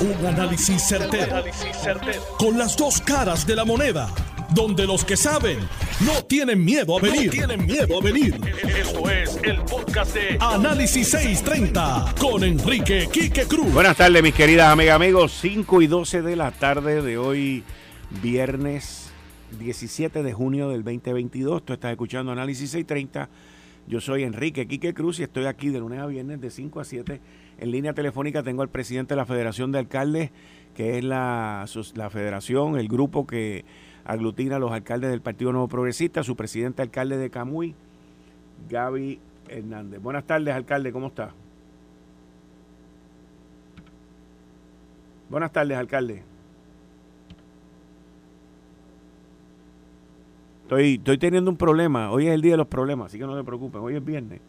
Un análisis certero, Con las dos caras de la moneda. Donde los que saben no tienen miedo a venir. tienen miedo a venir. Esto es el podcast de Análisis 630 con Enrique Quique Cruz. Buenas tardes, mis queridas amigas, amigos. 5 y 12 de la tarde de hoy, viernes 17 de junio del 2022. Tú estás escuchando Análisis 630. Yo soy Enrique Quique Cruz y estoy aquí de lunes a viernes de 5 a 7 en línea telefónica tengo al presidente de la Federación de Alcaldes, que es la, la federación, el grupo que aglutina a los alcaldes del Partido Nuevo Progresista, su presidente alcalde de Camuy, Gaby Hernández. Buenas tardes, alcalde, ¿cómo está? Buenas tardes, alcalde. Estoy, estoy teniendo un problema. Hoy es el día de los problemas, así que no se preocupen. Hoy es viernes.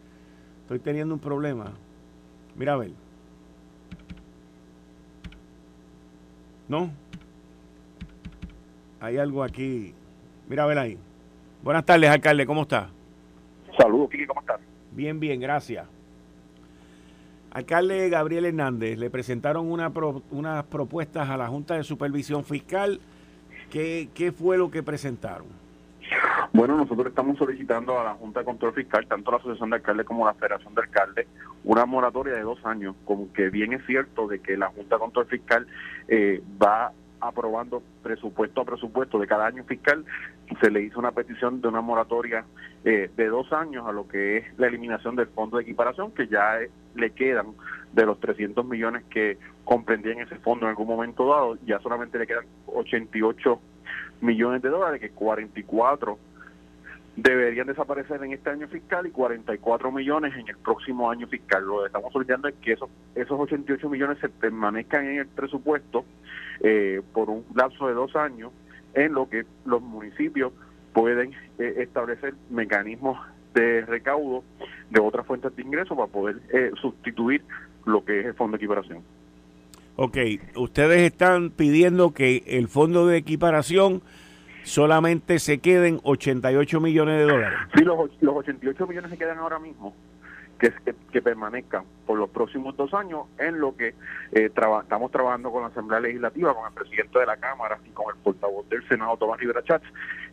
Estoy teniendo un problema. Mira a ver. ¿No? Hay algo aquí. Mira a ver ahí. Buenas tardes, alcalde, ¿cómo está? Saludos, Kiki, ¿cómo estás? Bien, bien, gracias. Alcalde Gabriel Hernández, le presentaron una unas propuestas a la Junta de Supervisión Fiscal. ¿Qué, ¿Qué fue lo que presentaron? Bueno, nosotros estamos solicitando a la Junta de Control Fiscal, tanto la Asociación de Alcaldes como la Federación de Alcaldes, una moratoria de dos años, como que bien es cierto de que la Junta de Control Fiscal eh, va aprobando presupuesto a presupuesto de cada año fiscal, se le hizo una petición de una moratoria eh, de dos años a lo que es la eliminación del fondo de equiparación, que ya le quedan de los 300 millones que comprendían ese fondo en algún momento dado, ya solamente le quedan 88 millones de dólares, que 44 deberían desaparecer en este año fiscal y 44 millones en el próximo año fiscal. Lo que estamos solicitando es que esos, esos 88 millones se permanezcan en el presupuesto eh, por un lapso de dos años, en lo que los municipios pueden eh, establecer mecanismos de recaudo de otras fuentes de ingresos para poder eh, sustituir lo que es el fondo de equiparación. Ok, ustedes están pidiendo que el fondo de equiparación solamente se queden 88 millones de dólares. Sí, los, los 88 millones se quedan ahora mismo, que, que, permanezcan por los próximos dos años en lo que eh, estamos trabajando con la Asamblea Legislativa, con el presidente de la Cámara y con el portavoz del Senado, Tomás Rivera Chats.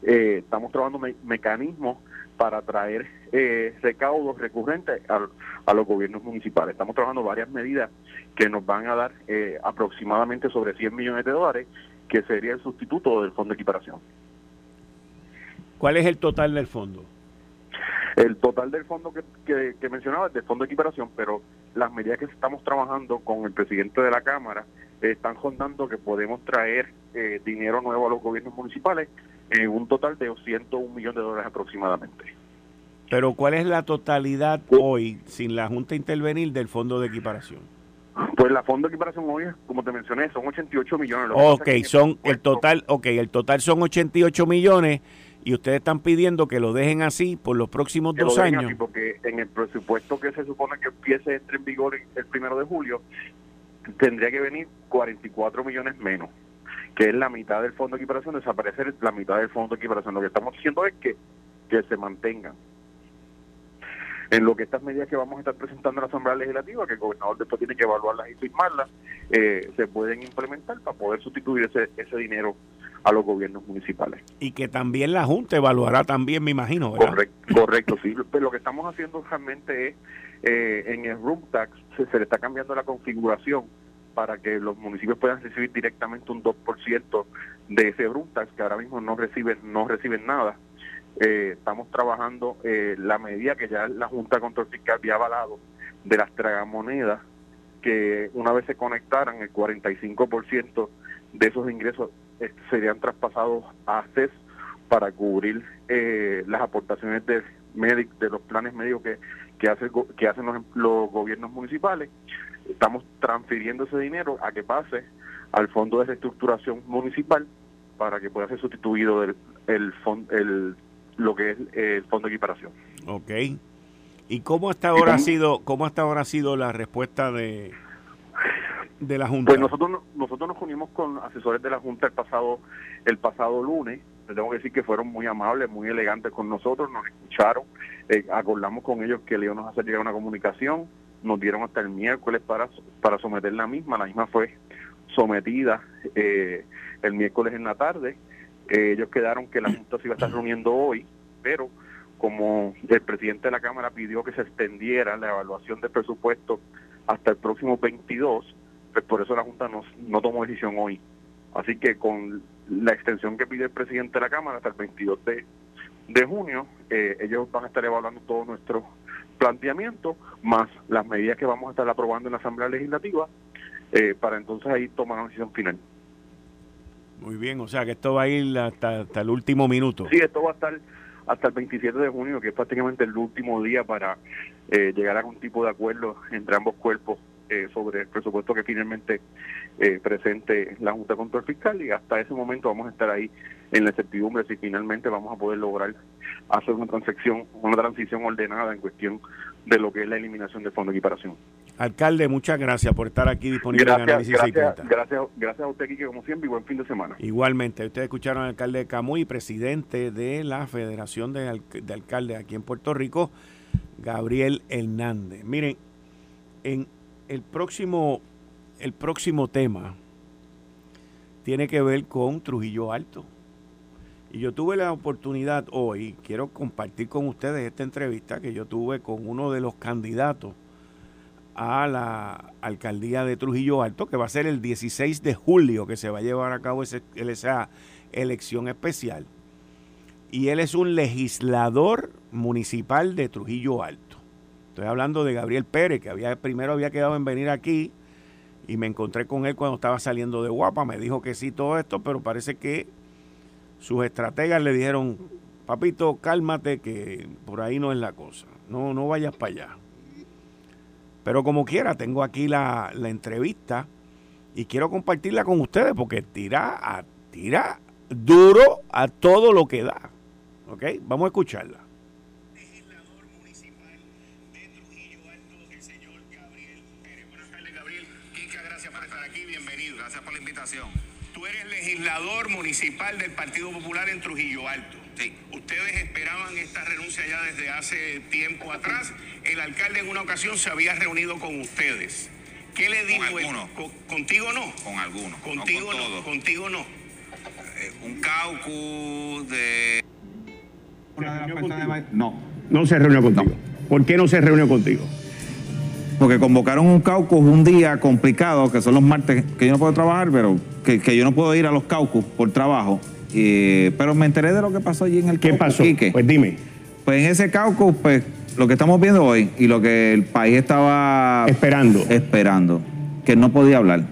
Eh, estamos trabajando mecanismos para traer eh, recaudos recurrentes a, a, los gobiernos municipales. Estamos trabajando varias medidas que nos van a dar eh, aproximadamente sobre 100 millones de dólares que sería el sustituto del fondo de equiparación. ¿Cuál es el total del fondo? El total del fondo que, que, mencionaba es del fondo de equiparación, pero las medidas que estamos trabajando con el presidente de la Cámara están rondando que podemos traer eh, dinero nuevo a los gobiernos municipales en un total de 101 millones de dólares aproximadamente. Pero ¿cuál es la totalidad hoy, sin la Junta intervenir, del fondo de equiparación? Pues la fondo de equiparación hoy, como te mencioné, son 88 millones. ok, son el total, okay, el total son 88 millones y ustedes están pidiendo que lo dejen así por los próximos dos años. porque en el presupuesto que se supone que empiece entre en vigor el primero de julio, tendría que venir 44 millones menos, que es la mitad del fondo de equiparación, desaparecer la mitad del fondo de equiparación. Lo que estamos diciendo es que, que se mantengan en lo que estas medidas que vamos a estar presentando en la Asamblea Legislativa, que el gobernador después tiene que evaluarlas y firmarlas, eh, se pueden implementar para poder sustituir ese, ese dinero a los gobiernos municipales. Y que también la Junta evaluará también, me imagino, ¿verdad? Correcto, correcto sí. Pero lo que estamos haciendo realmente es, eh, en el room tax, se, le está cambiando la configuración para que los municipios puedan recibir directamente un 2% de ese room tax, que ahora mismo no reciben, no reciben nada eh, estamos trabajando eh, la medida que ya la Junta de Control Fiscal había avalado de las tragamonedas, que una vez se conectaran, el 45% de esos ingresos serían traspasados a CES para cubrir eh, las aportaciones de, de los planes médicos que, que, hace, que hacen los, los gobiernos municipales. Estamos transfiriendo ese dinero a que pase al Fondo de Reestructuración Municipal para que pueda ser sustituido el, el, el lo que es el fondo de equiparación. Ok. ¿Y cómo hasta ahora ha sido cómo hasta ahora ha sido la respuesta de de la junta? Pues nosotros nosotros nos unimos con asesores de la junta el pasado el pasado lunes. Les tengo que decir que fueron muy amables, muy elegantes con nosotros, nos escucharon, eh, acordamos con ellos que le íbamos a hacer llegar una comunicación, nos dieron hasta el miércoles para para someter la misma, la misma fue sometida eh, el miércoles en la tarde. Eh, ellos quedaron que la Junta se iba a estar reuniendo hoy, pero como el presidente de la Cámara pidió que se extendiera la evaluación del presupuesto hasta el próximo 22, pues por eso la Junta no, no tomó decisión hoy. Así que con la extensión que pide el presidente de la Cámara hasta el 22 de, de junio, eh, ellos van a estar evaluando todo nuestro planteamiento, más las medidas que vamos a estar aprobando en la Asamblea Legislativa, eh, para entonces ahí tomar una decisión final. Muy bien, o sea que esto va a ir hasta, hasta el último minuto. Sí, esto va a estar hasta el 27 de junio, que es prácticamente el último día para eh, llegar a algún tipo de acuerdo entre ambos cuerpos eh, sobre el presupuesto que finalmente eh, presente la Junta de Control Fiscal y hasta ese momento vamos a estar ahí en la incertidumbre si finalmente vamos a poder lograr hacer una transacción, una transición ordenada en cuestión de lo que es la eliminación del fondo de equiparación. Alcalde, muchas gracias por estar aquí disponible gracias, en Análisis gracias, gracias, gracias a usted, Kike, como siempre, y buen fin de semana. Igualmente, ustedes escucharon al alcalde de Camuy, presidente de la Federación de, Al de Alcaldes aquí en Puerto Rico, Gabriel Hernández. Miren, en el próximo, el próximo tema tiene que ver con Trujillo Alto. Y yo tuve la oportunidad hoy, quiero compartir con ustedes esta entrevista que yo tuve con uno de los candidatos a la alcaldía de Trujillo Alto, que va a ser el 16 de julio que se va a llevar a cabo ese, esa elección especial. Y él es un legislador municipal de Trujillo Alto. Estoy hablando de Gabriel Pérez, que había, primero había quedado en venir aquí y me encontré con él cuando estaba saliendo de Guapa. Me dijo que sí todo esto, pero parece que sus estrategas le dijeron, papito, cálmate que por ahí no es la cosa. No, no vayas para allá. Pero como quiera, tengo aquí la, la entrevista y quiero compartirla con ustedes porque tira, tira duro a todo lo que da. ¿Ok? Vamos a escucharla. Legislador municipal del Partido Popular en Trujillo Alto. Sí. Ustedes esperaban esta renuncia ya desde hace tiempo atrás. El alcalde en una ocasión se había reunido con ustedes. ¿Qué le dijo? Con algunos. ¿Contigo no? Con algunos. Contigo no. no, contigo no. Eh, un caucus de. No. No se reunió contigo. ¿Por qué no se reunió contigo? Porque convocaron un caucus un día complicado, que son los martes, que yo no puedo trabajar, pero que, que yo no puedo ir a los caucus por trabajo. Eh, pero me enteré de lo que pasó allí en el ¿Qué pasó? Quique. Pues dime. Pues en ese caucus, pues lo que estamos viendo hoy y lo que el país estaba esperando, esperando que no podía hablar.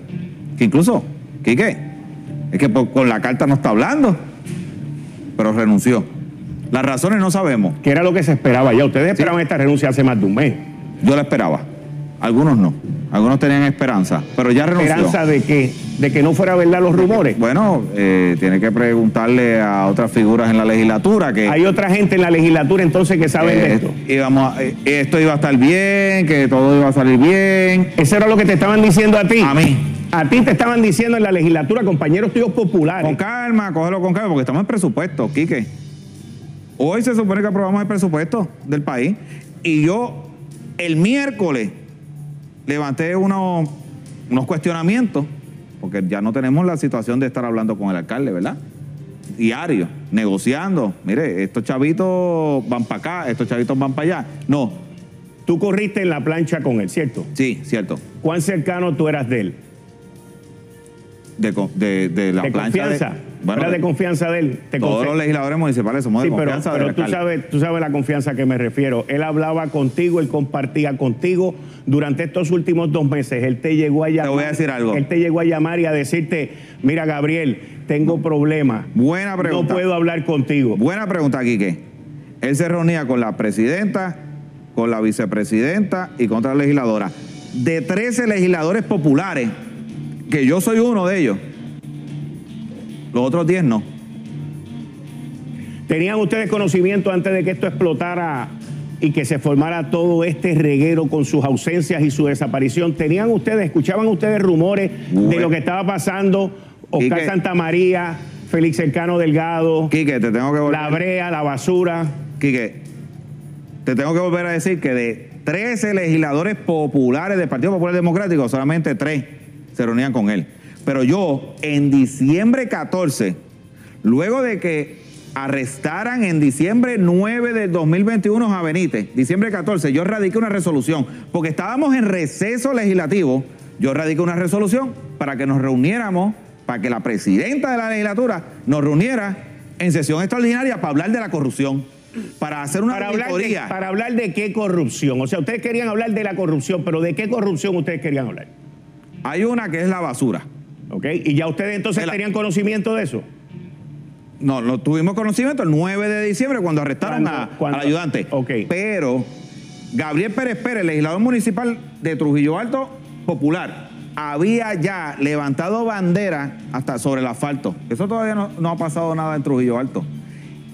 Que incluso, Quique, es que con la carta no está hablando, pero renunció. Las razones no sabemos. ¿Qué era lo que se esperaba ya? Ustedes esperaban sí. esta renuncia hace más de un mes. Yo la esperaba. Algunos no. Algunos tenían esperanza, pero ya renunció. ¿Esperanza de qué? ¿De que no fuera verdad los rumores? Bueno, eh, tiene que preguntarle a otras figuras en la legislatura que... Hay otra gente en la legislatura entonces que saben eh, de esto. Íbamos a, eh, esto iba a estar bien, que todo iba a salir bien. Eso era lo que te estaban diciendo a ti. A mí. A ti te estaban diciendo en la legislatura, compañeros tuyos populares. Con calma, cógelo con calma, porque estamos en presupuesto, Quique. Hoy se supone que aprobamos el presupuesto del país y yo el miércoles levanté unos, unos cuestionamientos, porque ya no tenemos la situación de estar hablando con el alcalde, ¿verdad? Diario, negociando. Mire, estos chavitos van para acá, estos chavitos van para allá. No. Tú corriste en la plancha con él, ¿cierto? Sí, cierto. ¿Cuán cercano tú eras de él? De, de, de la ¿De plancha. Confianza? Bueno, ¿Era de confianza de él? ¿Te todos los legisladores municipales somos sí, de confianza pero, pero tú sabes, tú sabes la confianza a que me refiero. Él hablaba contigo, él compartía contigo durante estos últimos dos meses. Él te llegó a llamar. Te voy a decir algo. Él te llegó a llamar y a decirte, mira Gabriel, tengo problemas. Buena pregunta. No puedo hablar contigo. Buena pregunta, Quique. Él se reunía con la presidenta, con la vicepresidenta y con otra legisladora. De 13 legisladores populares, que yo soy uno de ellos, los otros 10 no. ¿Tenían ustedes conocimiento antes de que esto explotara y que se formara todo este reguero con sus ausencias y su desaparición? ¿Tenían ustedes, escuchaban ustedes rumores bueno. de lo que estaba pasando? Oscar Quique, Santamaría, Félix Cercano Delgado, Quique, te tengo que volver. La Brea, La Basura. Quique, te tengo que volver a decir que de 13 legisladores populares del Partido Popular Democrático, solamente 3 se reunían con él. Pero yo, en diciembre 14, luego de que arrestaran en diciembre 9 del 2021 a Benítez, diciembre 14, yo radiqué una resolución, porque estábamos en receso legislativo, yo radiqué una resolución para que nos reuniéramos, para que la presidenta de la legislatura nos reuniera en sesión extraordinaria para hablar de la corrupción, para hacer una para hablar, de, para hablar de qué corrupción. O sea, ustedes querían hablar de la corrupción, pero ¿de qué corrupción ustedes querían hablar? Hay una que es la basura. ¿Ok? ¿Y ya ustedes entonces tenían conocimiento de eso? No, no tuvimos conocimiento el 9 de diciembre cuando arrestaron a, al ayudante. Ok. Pero Gabriel Pérez Pérez, legislador municipal de Trujillo Alto Popular, había ya levantado bandera hasta sobre el asfalto. Eso todavía no, ha pasado nada en Trujillo Alto.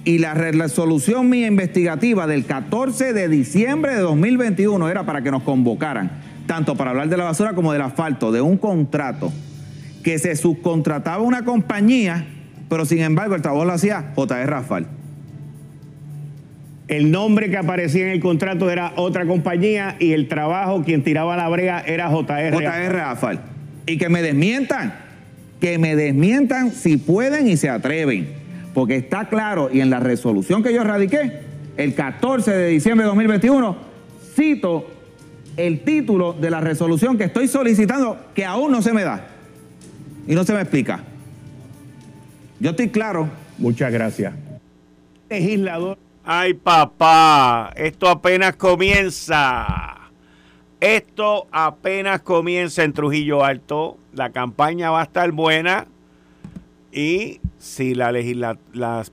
Y la resolución mía investigativa del 14 de diciembre de 2021 era para que nos convocaran, tanto para hablar de la basura como del asfalto, de un contrato que se subcontrataba una compañía, pero sin embargo el trabajo lo hacía JR Rafael. El nombre que aparecía en el contrato era otra compañía y el trabajo, quien tiraba la brea era JR. JR AFAL. Y que me desmientan, que me desmientan si pueden y se atreven. Porque está claro, y en la resolución que yo radiqué, el 14 de diciembre de 2021, cito el título de la resolución que estoy solicitando, que aún no se me da. Y no se me explica. Yo estoy claro. Muchas gracias. Legislador. Ay, papá, esto apenas comienza. Esto apenas comienza en Trujillo Alto. La campaña va a estar buena. Y si la, la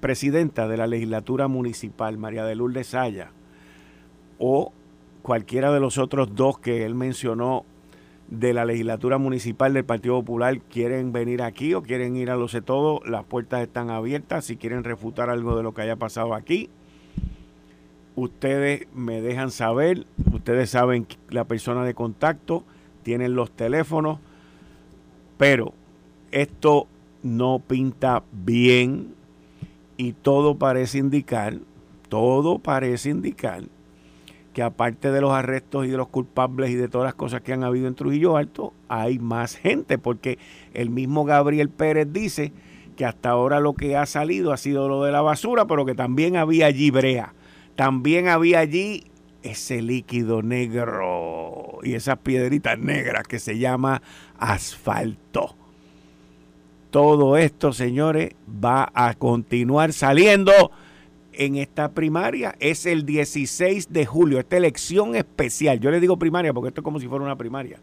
presidenta de la legislatura municipal, María de Lourdes Saya, o cualquiera de los otros dos que él mencionó de la legislatura municipal del Partido Popular quieren venir aquí o quieren ir a lo sé todo, las puertas están abiertas. Si quieren refutar algo de lo que haya pasado aquí, ustedes me dejan saber. Ustedes saben la persona de contacto, tienen los teléfonos, pero esto no pinta bien y todo parece indicar, todo parece indicar que aparte de los arrestos y de los culpables y de todas las cosas que han habido en Trujillo Alto, hay más gente, porque el mismo Gabriel Pérez dice que hasta ahora lo que ha salido ha sido lo de la basura, pero que también había allí brea, también había allí ese líquido negro y esas piedritas negras que se llama asfalto. Todo esto, señores, va a continuar saliendo en esta primaria es el 16 de julio, esta elección especial. Yo le digo primaria porque esto es como si fuera una primaria.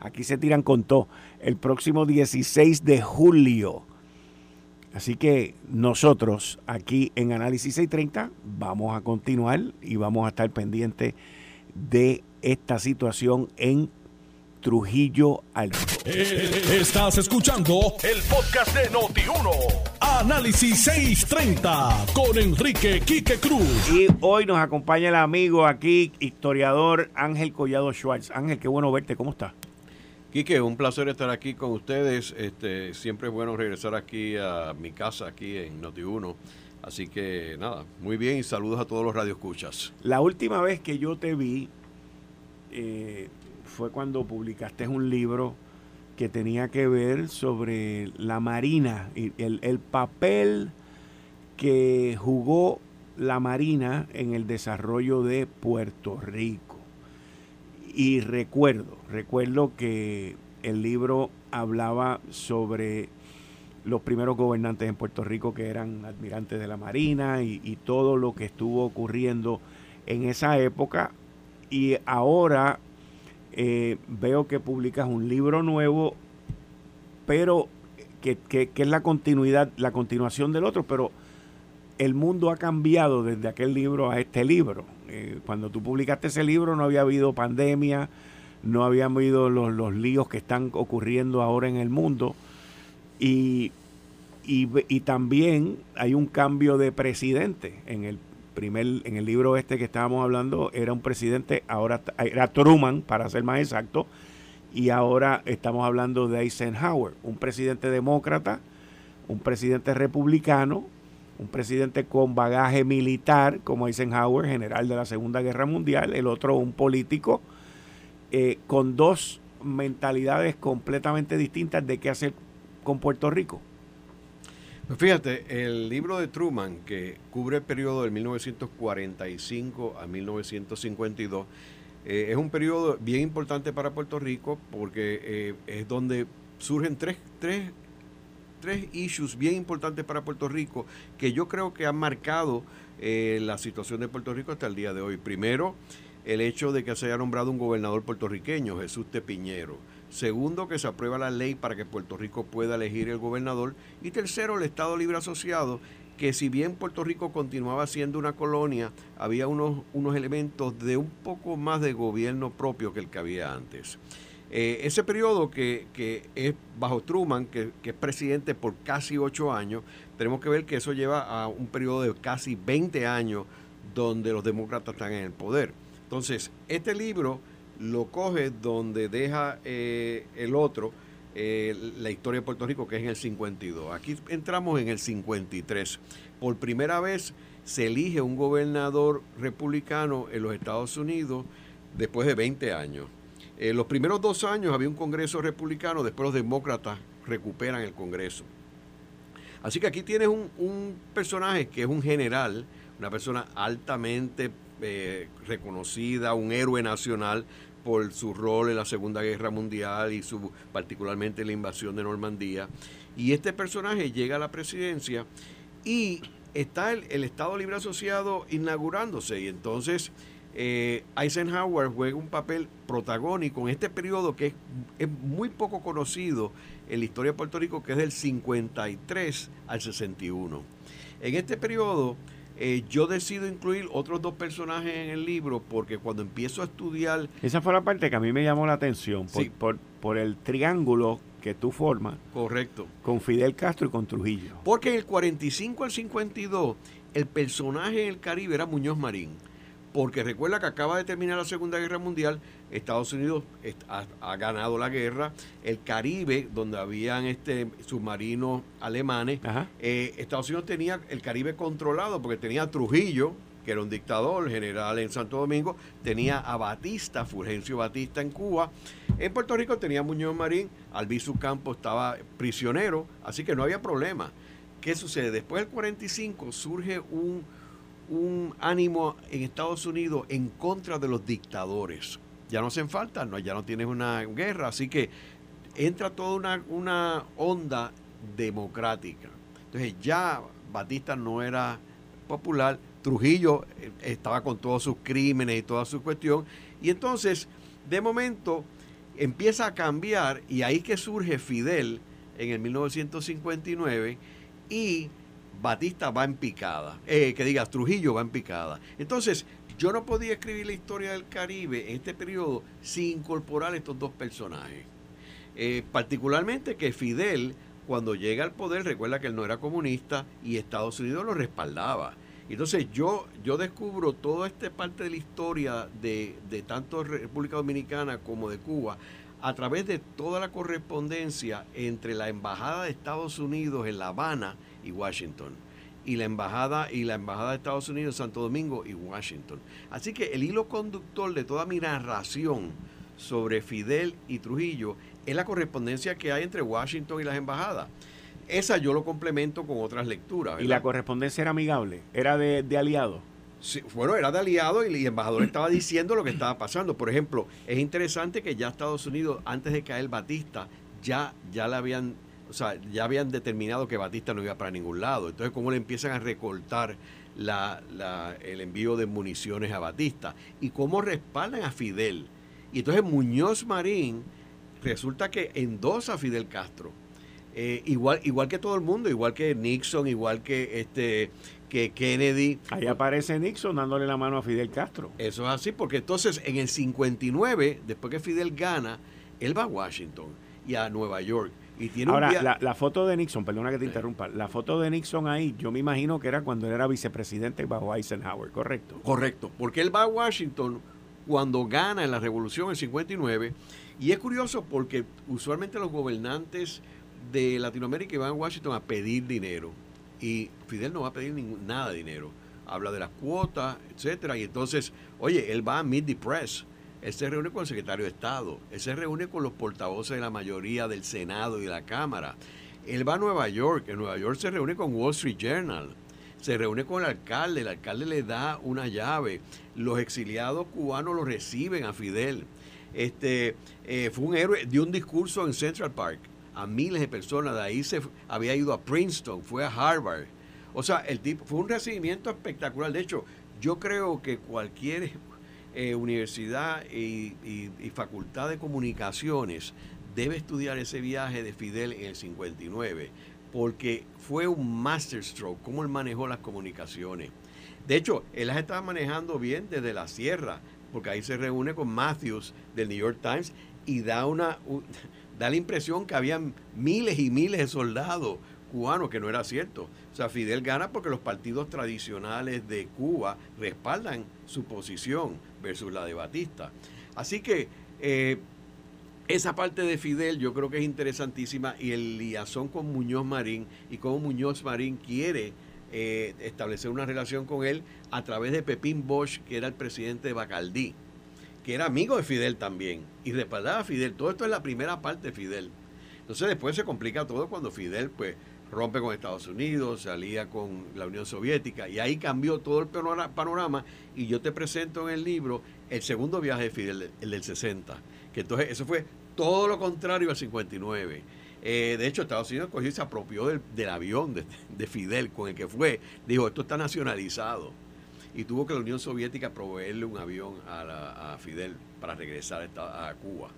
Aquí se tiran con todo. El próximo 16 de julio. Así que nosotros aquí en Análisis 630 vamos a continuar y vamos a estar pendientes de esta situación en Trujillo Alto. Eh, estás escuchando el podcast de Noti1. Análisis 630 con Enrique Quique Cruz. Y hoy nos acompaña el amigo aquí, historiador Ángel Collado Schwartz. Ángel, qué bueno verte, ¿cómo estás? Quique, un placer estar aquí con ustedes. Este, siempre es bueno regresar aquí a mi casa, aquí en Noti1. Así que nada, muy bien y saludos a todos los radioescuchas. La última vez que yo te vi, eh, fue cuando publicaste un libro que tenía que ver sobre la Marina y el, papel que jugó la Marina en el desarrollo de Puerto Rico. Y recuerdo, recuerdo que el libro hablaba sobre los primeros gobernantes en Puerto Rico que eran admirantes de la Marina y todo lo que estuvo ocurriendo en esa época. Y ahora eh, veo que publicas un libro nuevo, pero que, es la continuidad, la continuación del otro, pero el mundo ha cambiado desde aquel libro a este libro. Eh, cuando tú publicaste ese libro no había habido pandemia, no habían habido los, los líos que están ocurriendo ahora en el mundo y, y, y, también hay un cambio de presidente en el primer, en el libro este que estábamos hablando, era un presidente, ahora era Truman, para ser más exacto, y ahora estamos hablando de Eisenhower, un presidente demócrata, un presidente republicano, un presidente con bagaje militar, como Eisenhower, general de la Segunda Guerra Mundial, el otro un político, eh, con dos mentalidades completamente distintas de qué hacer con Puerto Rico. Pues fíjate, el libro de Truman, que cubre el periodo de 1945 a 1952, eh, es un periodo bien importante para Puerto Rico porque eh, es donde surgen tres, tres, tres issues bien importantes para Puerto Rico que yo creo que han marcado eh, la situación de Puerto Rico hasta el día de hoy. Primero, el hecho de que se haya nombrado un gobernador puertorriqueño, Jesús Tepiñero. Segundo, que se aprueba la ley para que Puerto Rico pueda elegir el gobernador. Y tercero, el Estado Libre Asociado, que si bien Puerto Rico continuaba siendo una colonia, había unos, unos elementos de un poco más de gobierno propio que el que había antes. Eh, ese periodo que, es bajo Truman, que, que, es presidente por casi ocho años, tenemos que ver que eso lleva a un periodo de casi 20 años donde los demócratas están en el poder. Entonces, este libro lo coge donde deja eh, el otro, eh, la historia de Puerto Rico, que es en el 52. Aquí entramos en el 53. Por primera vez se elige un gobernador republicano en los Estados Unidos después de 20 años. En los primeros dos años había un Congreso republicano, después los demócratas recuperan el Congreso. Así que aquí tienes un, un personaje que es un general, una persona altamente eh, reconocida, un héroe nacional por su rol en la Segunda Guerra Mundial y su particularmente la invasión de Normandía. Y este personaje llega a la presidencia y está el, Estado Libre Asociado inaugurándose y entonces eh, Eisenhower juega un papel protagónico en este periodo que es, es, muy poco conocido en la historia de Puerto Rico, que es del 53 al 61. En este periodo eh, yo decido incluir otros dos personajes en el libro porque cuando empiezo a estudiar... Esa fue la parte que a mí me llamó la atención, por, por, el triángulo que tú formas. Correcto. Con Fidel Castro y con Trujillo. Porque en el 45 al 52, el personaje en el Caribe era Muñoz Marín porque recuerda que acaba de terminar la Segunda Guerra Mundial, Estados Unidos ha, ganado la guerra, el Caribe, donde habían este submarinos alemanes, eh, Estados Unidos tenía el Caribe controlado porque tenía a Trujillo, que era un dictador general en Santo Domingo, tenía a Batista, Fulgencio Batista en Cuba, en Puerto Rico tenía a Muñoz Marín, Albizu Campos estaba prisionero, así que no había problema. ¿Qué sucede? Después del 45 surge un un ánimo en Estados Unidos en contra de los dictadores. Ya no hacen falta, no, ya no tienes una guerra, así que entra toda una, una onda democrática. Entonces ya Batista no era popular, Trujillo eh, estaba con todos sus crímenes y toda su cuestión, y entonces de momento empieza a cambiar y ahí que surge Fidel en el 1959 y Batista va en picada, eh, que digas Trujillo va en picada. Entonces, yo no podía escribir la historia del Caribe en este periodo sin incorporar estos dos personajes. Eh, particularmente que Fidel, cuando llega al poder, recuerda que él no era comunista y Estados Unidos lo respaldaba. Entonces yo, yo descubro toda esta parte de la historia de, de tanto República Dominicana como de Cuba a través de toda la correspondencia entre la Embajada de Estados Unidos en La Habana y Washington. Y la embajada y la embajada de Estados Unidos, Santo Domingo y Washington. Así que el hilo conductor de toda mi narración sobre Fidel y Trujillo es la correspondencia que hay entre Washington y las embajadas. Esa yo lo complemento con otras lecturas. ¿Y la correspondencia era amigable? ¿Era de, de aliado? Sí, bueno, era de aliado y el embajador estaba diciendo lo que estaba pasando. Por ejemplo, es interesante que ya Estados Unidos, antes de caer Batista, ya, ya le habían sea, ya habían determinado que Batista no iba para ningún lado. Entonces, ¿cómo le empiezan a recortar el envío de municiones a Batista? Y cómo respaldan a Fidel. Y entonces Muñoz Marín resulta que endosa a Fidel Castro. Eh, igual, igual que todo el mundo, igual que Nixon, igual que este que Kennedy. Ahí aparece Nixon dándole la mano a Fidel Castro. Eso es así, porque entonces en el 59, después que Fidel gana, él va a Washington y a Nueva York Ahora, la, foto de Nixon, perdona que te interrumpa, la foto de Nixon ahí, yo me imagino que era cuando él era vicepresidente bajo Eisenhower, ¿correcto? Correcto, porque él va a Washington cuando gana en la revolución en 59, y es curioso porque usualmente los gobernantes de Latinoamérica van a Washington a pedir dinero, y Fidel no va a pedir ningún, nada de dinero, habla de las cuotas, etcétera, y entonces, oye, él va a Meet the Press, él se reúne con el secretario de Estado, él se reúne con los portavoces de la mayoría del Senado y de la Cámara. Él va a Nueva York, en Nueva York se reúne con Wall Street Journal, se reúne con el alcalde, el alcalde le da una llave, los exiliados cubanos lo reciben a Fidel. Este, eh, fue un héroe, dio un discurso en Central Park a miles de personas, de ahí se había ido a Princeton, fue a Harvard. O sea, el tipo fue un recibimiento espectacular. De hecho, yo creo que cualquier eh, universidad y, facultad de comunicaciones debe estudiar ese viaje de Fidel en el 59, porque fue un masterstroke, cómo él manejó las comunicaciones. De hecho, él las estaba manejando bien desde la sierra, porque ahí se reúne con Matthews del New York Times y da una da la impresión que habían miles y miles de soldados cubanos, que no era cierto. O sea, Fidel gana porque los partidos tradicionales de Cuba respaldan su posición versus la de Batista. Así que eh, esa parte de Fidel yo creo que es interesantísima y el liazón con Muñoz Marín y cómo Muñoz Marín quiere eh, establecer una relación con él a través de Pepín Bosch, que era el presidente de Bacaldí, que era amigo de Fidel también y respaldaba a Fidel. Todo esto es la primera parte de Fidel. Entonces después se complica todo cuando Fidel pues rompe con Estados Unidos, se alía con la Unión Soviética y ahí cambió todo el panorama y yo te presento en el libro el segundo viaje de Fidel, el del 60, que entonces eso fue todo lo contrario al 59. Eh, de hecho, Estados Unidos cogió y se apropió del, avión de, Fidel con el que fue. Dijo, esto está nacionalizado. Y tuvo que la Unión Soviética proveerle un avión a, Fidel para regresar a Cuba.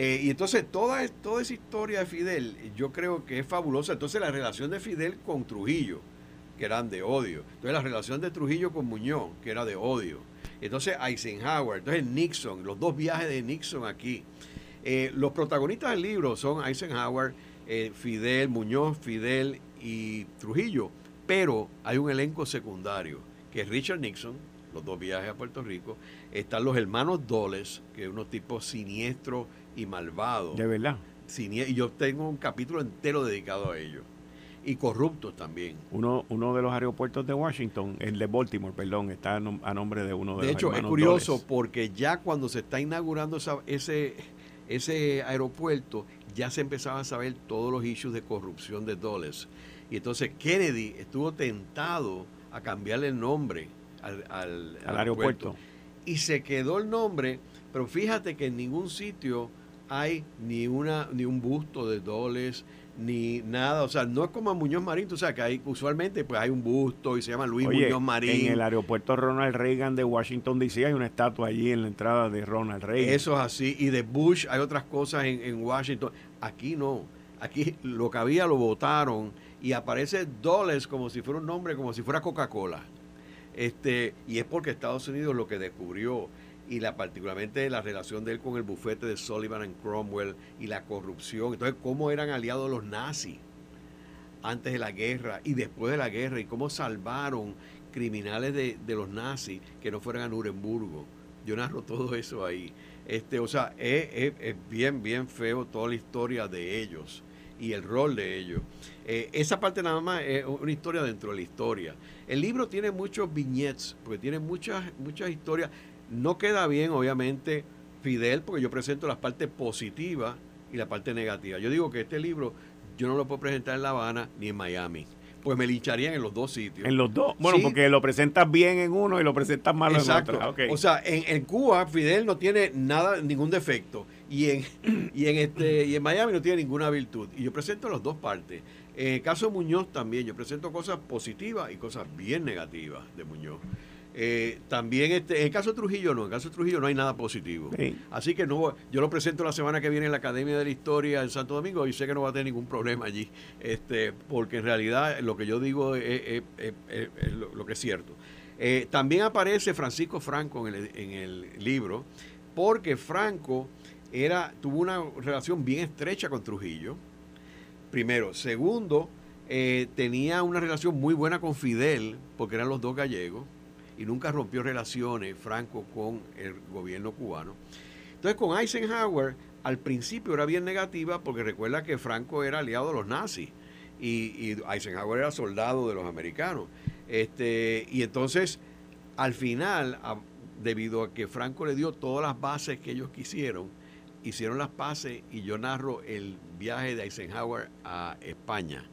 Eh, y entonces toda, toda esa historia de Fidel yo creo que es fabulosa. Entonces la relación de Fidel con Trujillo, que eran de odio. Entonces la relación de Trujillo con Muñoz, que era de odio. Entonces Eisenhower, entonces Nixon, los dos viajes de Nixon aquí. Eh, los protagonistas del libro son Eisenhower, eh, Fidel, Muñoz, Fidel y Trujillo. Pero hay un elenco secundario, que es Richard Nixon, los dos viajes a Puerto Rico. Están los hermanos Doles, que es unos tipos siniestros y malvados. De verdad. Y yo tengo un capítulo entero dedicado a ellos. Y corruptos también. Uno, uno de los aeropuertos de Washington, el de Baltimore, perdón, está a nombre de uno de, de hecho, es curioso porque ya cuando se está inaugurando ese, ese aeropuerto, ya se empezaba a saber todos los issues de corrupción de Dulles. Y entonces Kennedy estuvo tentado a cambiarle el nombre al, al, aeropuerto. Y se quedó el nombre, pero fíjate que en ningún sitio hay ni una ni un busto de Doles ni nada, o sea, no es como Muñoz Marín, tú sabes que hay usualmente pues hay un busto y se llama Luis Muñoz Marín. En el aeropuerto Ronald Reagan de Washington DC hay una estatua allí en la entrada de Ronald Reagan. Eso es así, y de Bush hay otras cosas en, en Washington. Aquí no, aquí lo que había lo votaron y aparece Doles como si fuera un nombre, como si fuera Coca-Cola. Este, y es porque Estados Unidos lo que descubrió y la particularmente la relación de él con el bufete de Sullivan and Cromwell y la corrupción. Entonces, cómo eran aliados los nazis antes de la guerra y después de la guerra y cómo salvaron criminales de, los nazis que no fueran a Nurembergo. Yo narro todo eso ahí. Este, o sea, es, bien, bien feo toda la historia de ellos y el rol de ellos. Eh, esa parte nada más es una historia dentro de la historia. El libro tiene muchos viñetes, porque tiene muchas, muchas historias. No queda bien, obviamente, Fidel, porque yo presento las partes positivas y la parte negativa. Yo digo que este libro yo no lo puedo presentar en La Habana ni en Miami. Pues me lincharían en los dos sitios. En los dos. Bueno, porque lo presentas bien en uno y lo presentas mal en otro. O sea, en, Cuba Fidel no tiene nada, ningún defecto. Y en, y en este, y en Miami no tiene ninguna virtud. Y yo presento las dos partes. En el caso de Muñoz también, yo presento cosas positivas y cosas bien negativas de Muñoz. Eh, también este, en el caso de Trujillo no, en el caso de Trujillo no hay nada positivo. Así que no, yo lo presento la semana que viene en la Academia de la Historia en Santo Domingo y sé que no va a tener ningún problema allí, este, porque en realidad lo que yo digo es, lo, que es cierto. Eh, también aparece Francisco Franco en el, en el, libro, porque Franco era, tuvo una relación bien estrecha con Trujillo, primero. Segundo, eh, tenía una relación muy buena con Fidel, porque eran los dos gallegos y nunca rompió relaciones Franco con el gobierno cubano. Entonces con Eisenhower al principio era bien negativa porque recuerda que Franco era aliado de los nazis y, Eisenhower era soldado de los americanos. Este, y entonces al final debido a que Franco le dio todas las bases que ellos quisieron, hicieron las paces y yo narro el viaje de Eisenhower a España.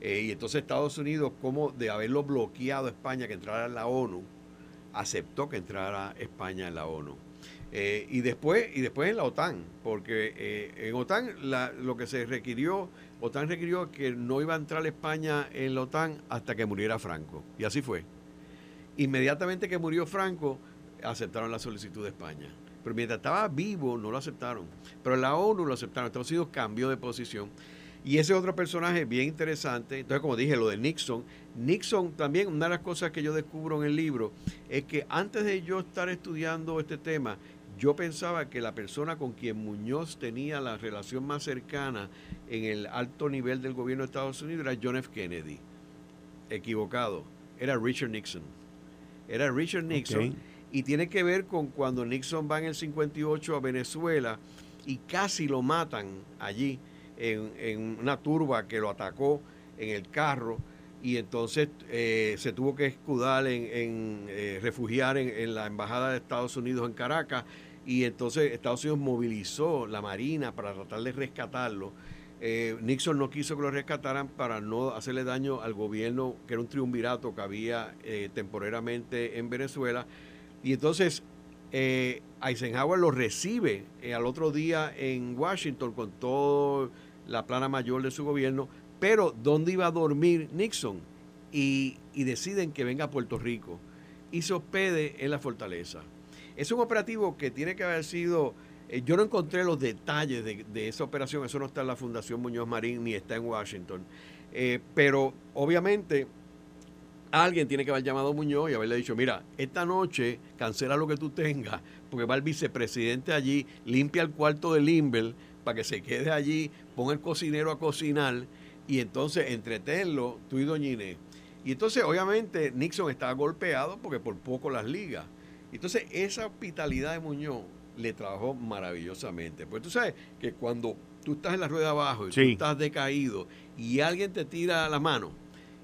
Eh, y entonces Estados Unidos, como de haberlo bloqueado España que entrara en la ONU, aceptó que entrara España en la ONU. Eh, y después y después en la OTAN, porque eh, en OTAN lo que se requirió, OTAN requirió que no iba a entrar España en la OTAN hasta que muriera Franco. Y así fue. Inmediatamente que murió Franco, aceptaron la solicitud de España. Pero mientras estaba vivo, no lo aceptaron. Pero la ONU lo aceptaron. Estados Unidos cambió de posición. Y ese otro personaje bien interesante. Entonces, como dije, lo de Nixon. Nixon también, una de las cosas que yo descubro en el libro es que antes de yo estar estudiando este tema, yo pensaba que la persona con quien Muñoz tenía la relación más cercana en el alto nivel del gobierno de Estados Unidos era John F. Kennedy. Equivocado. Era Richard Nixon. Era Richard Nixon. Y tiene que ver con cuando Nixon va en el 58 a Venezuela y casi lo matan allí en, una turba que lo atacó en el carro y entonces eh, se tuvo que escudar en, eh, refugiar en, la embajada de Estados Unidos en Caracas y entonces Estados Unidos movilizó la marina para tratar de rescatarlo. Eh, Nixon no quiso que lo rescataran para no hacerle daño al gobierno, que era un triunvirato que había temporariamente en Venezuela. Y entonces Eisenhower lo recibe al otro día en Washington con toda la plana mayor de su gobierno, pero ¿dónde iba a dormir Nixon? Y, deciden que venga a Puerto Rico y se hospede en la fortaleza. Es un operativo que tiene que haber sido, eh, yo no encontré los detalles de, esa operación, eso no está en la Fundación Muñoz Marín ni está en Washington, eh, pero obviamente alguien tiene que haber llamado a Muñoz y haberle dicho, mira, esta noche cancela lo que tú tengas, porque va el vicepresidente allí, limpia el cuarto de Limber para que se quede allí, ponga el cocinero a cocinar y entonces entretenlo tú y Doña Inés. Y entonces obviamente Nixon estaba golpeado porque por poco las ligas. Entonces, esa hospitalidad de Muñoz le trabajó maravillosamente. Pues tú sabes que cuando tú estás en la rueda abajo y tú estás decaído y alguien te tira la mano,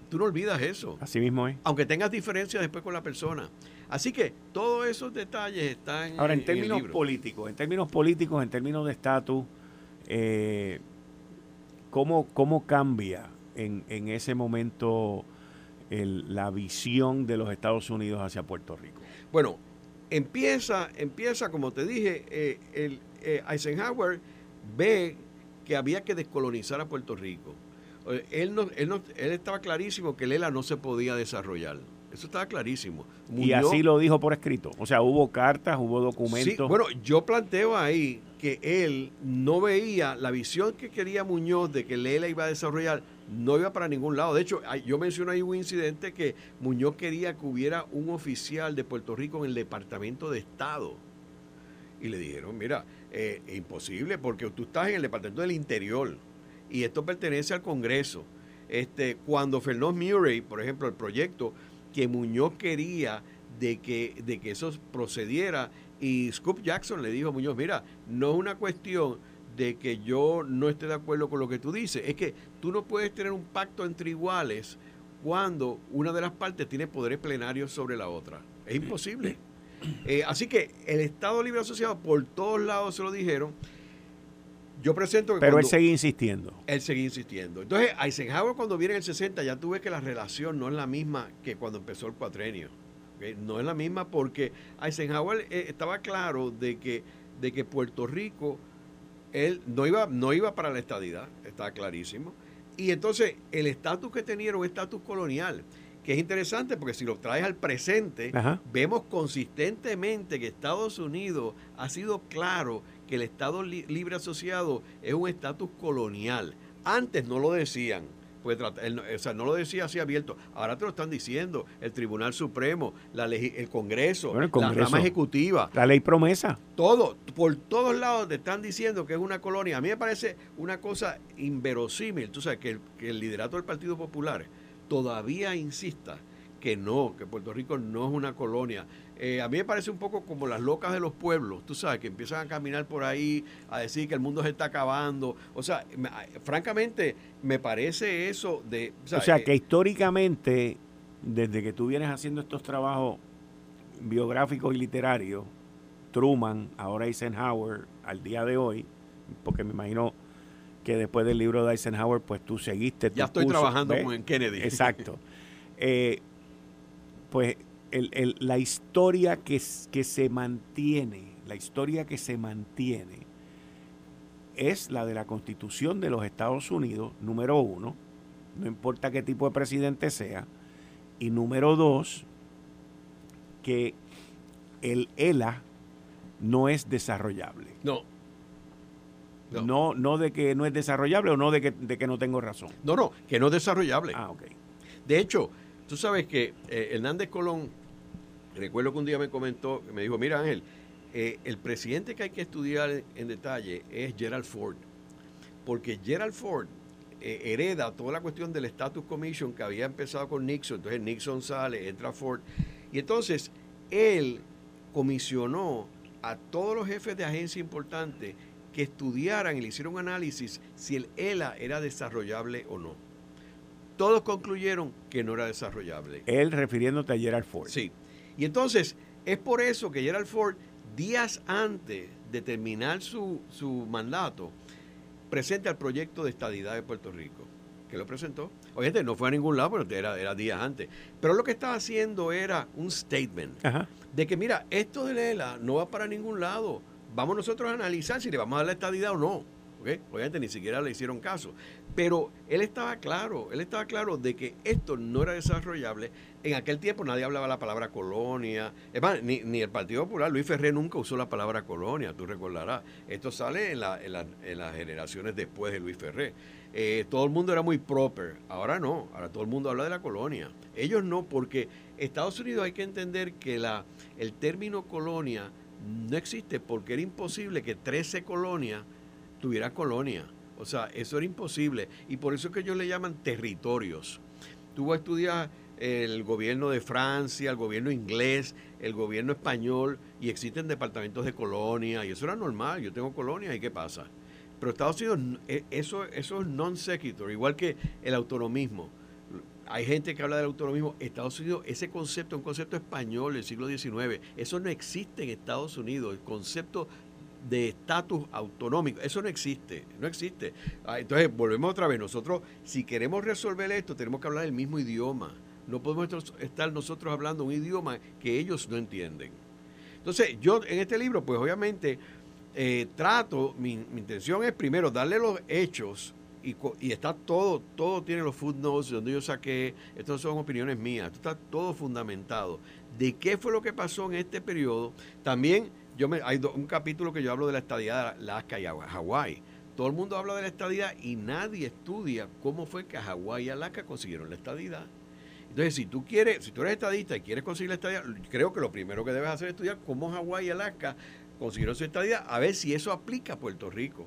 tú no olvidas eso. Así mismo es. Aunque tengas diferencias después con la persona. Así que todos esos detalles están Ahora, en, términos políticos, en términos políticos, en términos de estatus, eh, ¿cómo, ¿cómo, cambia en, en ese momento la visión de los Estados Unidos hacia Puerto Rico? Bueno, Empieza, empieza como te dije, eh, el, eh, Eisenhower ve que había que descolonizar a Puerto Rico. Eh, él, no, él, no, él estaba clarísimo que Lela no se podía desarrollar. Eso estaba clarísimo. y así lo dijo por escrito. O sea, hubo cartas, hubo documentos. Sí, bueno, yo planteo ahí que él no veía la visión que quería Muñoz de que Lela iba a desarrollar, no iba para ningún lado. De hecho, yo menciono ahí un incidente que Muñoz quería que hubiera un oficial de Puerto Rico en el Departamento de Estado. Y le dijeron, mira, eh, es imposible porque tú estás en el Departamento del Interior y esto pertenece al Congreso. Este, cuando Fernando Murray, por ejemplo, el proyecto que Muñoz quería de que, de que eso procediera y Scoop Jackson le dijo a Muñoz, mira, no es una cuestión de que yo no esté de acuerdo con lo que tú dices. Es que tú no puedes tener un pacto entre iguales cuando una de las partes tiene poderes plenarios sobre la otra. Es imposible. Eh, así que el Estado Libre Asociado por todos lados se lo dijeron. Yo presento que Pero él seguía insistiendo. Él seguía insistiendo. Entonces, Eisenhower cuando viene en el 60 ya tuve que la relación no es la misma que cuando empezó el cuatrenio. No es la misma porque Eisenhower eh, estaba claro de que, de que Puerto Rico él no iba, no iba para la estadidad, está clarísimo. Y entonces el estatus que tenía era un estatus colonial, que es interesante porque si lo traes al presente, vemos consistentemente que Estados Unidos ha sido claro que el Estado libre asociado es un estatus colonial. Antes no lo decían pues o sea, no lo decía así abierto, ahora te lo están diciendo el Tribunal Supremo, la el, Congreso, la rama ejecutiva. La ley promesa. Todo, por todos lados te están diciendo que es una colonia. A mí me parece una cosa inverosímil, tú sabes, que el liderato del Partido Popular todavía insista que no, que Puerto Rico no es una colonia. Eh, a mí me parece un poco como las locas de los pueblos, tú sabes, que empiezan a caminar por ahí a decir que el mundo se está acabando. O sea, francamente, me parece eso de... O sea, eh, que históricamente, desde que tú vienes haciendo estos trabajos biográficos y literarios, Truman, ahora Eisenhower, al día de hoy, porque me imagino que después del libro de Eisenhower, pues tú seguiste. Ya estoy trabajando con Kennedy. Exacto. Eh, pues la historia que, que se mantiene, la historia que se mantiene es la de la constitución de los Estados Unidos, número uno, no importa qué tipo de presidente sea, y número dos, que el ELA no es desarrollable. No. No, no, de que no es desarrollable o no de que, de que no tengo razón. No, no, que no es desarrollable. Ah, ok. De hecho, tú sabes que eh, Hernández Colón, recuerdo que un día me comentó, me dijo, mira Ángel, eh, el presidente que hay que estudiar en detalle es Gerald Ford, porque Gerald Ford eh, hereda toda la cuestión del Status Commission que había empezado con Nixon, entonces Nixon sale, entra Ford, y entonces él comisionó a todos los jefes de agencia importantes que estudiaran y le hicieron análisis si el ELA era desarrollable o no. Todos concluyeron que no era desarrollable. Él refiriéndote a Gerald Ford. Sí. Y entonces, es por eso que Gerald Ford, días antes de terminar su, su mandato, presenta el proyecto de estadidad de Puerto Rico. Que lo presentó. Oye, no fue a ningún lado, pero era, era días antes. Pero lo que estaba haciendo era un statement de que, mira, esto de Lela no va para ningún lado. Vamos nosotros a analizar si le vamos a dar la estadidad o no. Obviamente ni siquiera le hicieron caso. Pero él estaba claro, él estaba claro de que esto no era desarrollable. En aquel tiempo nadie hablaba la palabra colonia. Es más, ni, el Partido Popular, Luis Ferré nunca usó la palabra colonia, tú recordarás. Esto sale en, la, en, las generaciones después de Luis Ferré. Eh, todo el mundo era muy proper. Ahora no, ahora todo el mundo habla de la colonia. Ellos no, porque Estados Unidos hay que entender que la, el término colonia no existe porque era imposible que 13 colonias tuvieran colonia. O sea, eso era imposible. Y por eso es que ellos le llaman territorios. Tú vas a estudiar el gobierno de Francia, el gobierno inglés, el gobierno español, y existen departamentos de colonia, y eso era normal. Yo tengo colonia, ¿y qué pasa? Pero Estados Unidos, eh, eso, eso es non sequitur, igual que el autonomismo. Hay gente que habla del autonomismo. Estados Unidos, ese concepto un concepto español del siglo XIX. Eso no existe en Estados Unidos. El concepto de estatus autonómico. Eso no existe, no existe. Ah, entonces, volvemos otra vez. Nosotros, si queremos resolver esto, tenemos que hablar el mismo idioma. No podemos estar nosotros hablando un idioma que ellos no entienden. Entonces, yo en este libro, pues obviamente, eh, trato, mi, intención es primero darle los hechos y, y, está todo, todo tiene los footnotes de donde yo saqué, estas son opiniones mías, esto está todo fundamentado. De qué fue lo que pasó en este periodo. También yo me, hay un capítulo que yo hablo de la estadía de Alaska y Hawái. Todo el mundo habla de la estadidad y nadie estudia cómo fue que Hawái y Alaska consiguieron la estadidad. Entonces, si tú quieres, si tú eres estadista y quieres conseguir la estadidad, creo que lo primero que debes hacer es estudiar cómo Hawái y Alaska consiguieron su estadidad, a ver si eso aplica a Puerto Rico.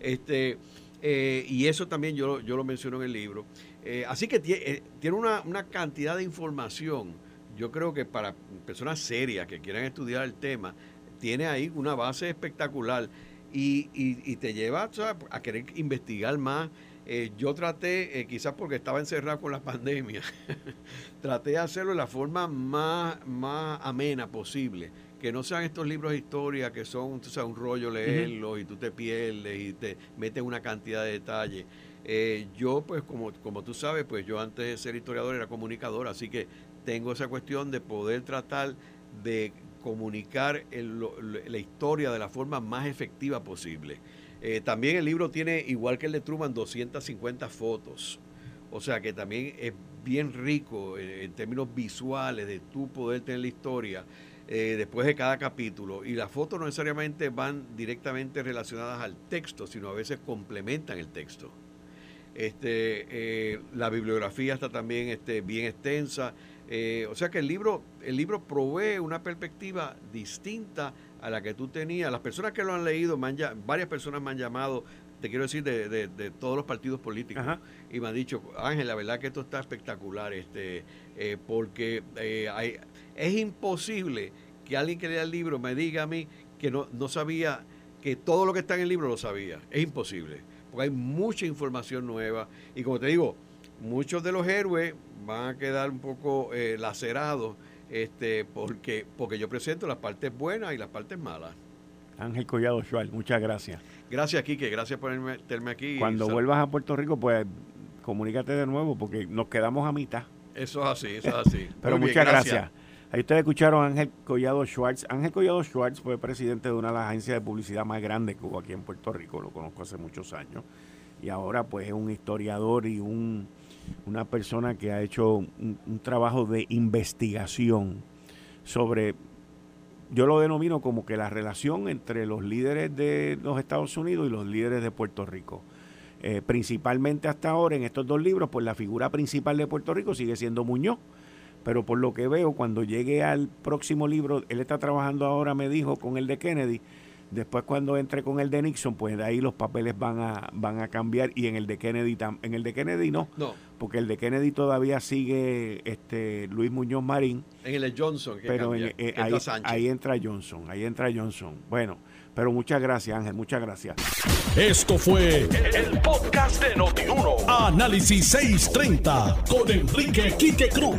Este, eh, y eso también yo, yo lo menciono en el libro. Eh, así que eh, tiene una, una, cantidad de información. Yo creo que para personas serias que quieran estudiar el tema, tiene ahí una base espectacular y, y, te lleva a querer investigar más. Eh, yo traté, eh, quizás porque estaba encerrado con la pandemia, traté de hacerlo de la forma más, más amena posible. Que no sean estos libros de historia que son tú sabes, un rollo leerlos y tú te pierdes y te metes una cantidad de detalles. Eh, yo, pues, como, como tú sabes, pues yo antes de ser historiador era comunicador, así que tengo esa cuestión de poder tratar de comunicar la historia de la forma más efectiva posible. Eh, también el libro tiene, igual que el de Truman, 250 fotos. O sea que también es bien rico en, términos visuales de tú poder tener la historia eh, después de cada capítulo. Y las fotos no necesariamente van directamente relacionadas al texto, sino a veces complementan el texto. Este, eh, la bibliografía está también este, bien extensa. Eh, o sea que el libro, el libro provee una perspectiva distinta a la que tú tenías. Las personas que lo han leído, varias personas me han llamado, te quiero decir, de, todos los partidos políticos, y me han dicho, Ángel, la verdad que esto está espectacular, este, eh, porque eh, hay, es imposible que alguien que lea el libro me diga a mí que no, no sabía, que todo lo que está en el libro lo sabía. Es imposible, porque hay mucha información nueva, y como te digo, muchos de los héroes van a quedar un poco eh, lacerados este, porque, porque yo presento las partes buenas y las partes malas. Ángel Collado Schwartz, muchas gracias. Gracias, Quique, gracias por meterme aquí. Cuando vuelvas a Puerto Rico, pues comunícate de nuevo porque nos quedamos a mitad. Eso es así, eso es así. Pero muchas gracias. Ahí ustedes escucharon a Ángel Collado Schwartz. Ángel Collado Schwartz fue presidente de una de las agencias de publicidad más grandes que hubo aquí en Puerto Rico, lo conozco hace muchos años. Y ahora pues es un historiador y un, una persona que ha hecho un trabajo de investigación sobre yo lo denomino como que la relación entre los líderes de los Estados Unidos y los líderes de Puerto Rico. Eh, principalmente hasta ahora en estos dos libros, pues la figura principal de Puerto Rico sigue siendo Muñoz. Pero por lo que veo, cuando llegue al próximo libro, él está trabajando ahora, me dijo, con el de Kennedy, Después cuando entre con el de Nixon, pues de ahí los papeles van a van a cambiar y en el de Kennedy en el de Kennedy no, no, porque el de Kennedy todavía sigue este Luis Muñoz Marín. En el de Johnson, pero eh, ahí, ahí entra Johnson, ahí entra Johnson. Bueno, pero muchas gracias, Ángel, muchas gracias. Esto fue el, podcast de Notiuno. Análisis 630 con Enrique Quique Cruz.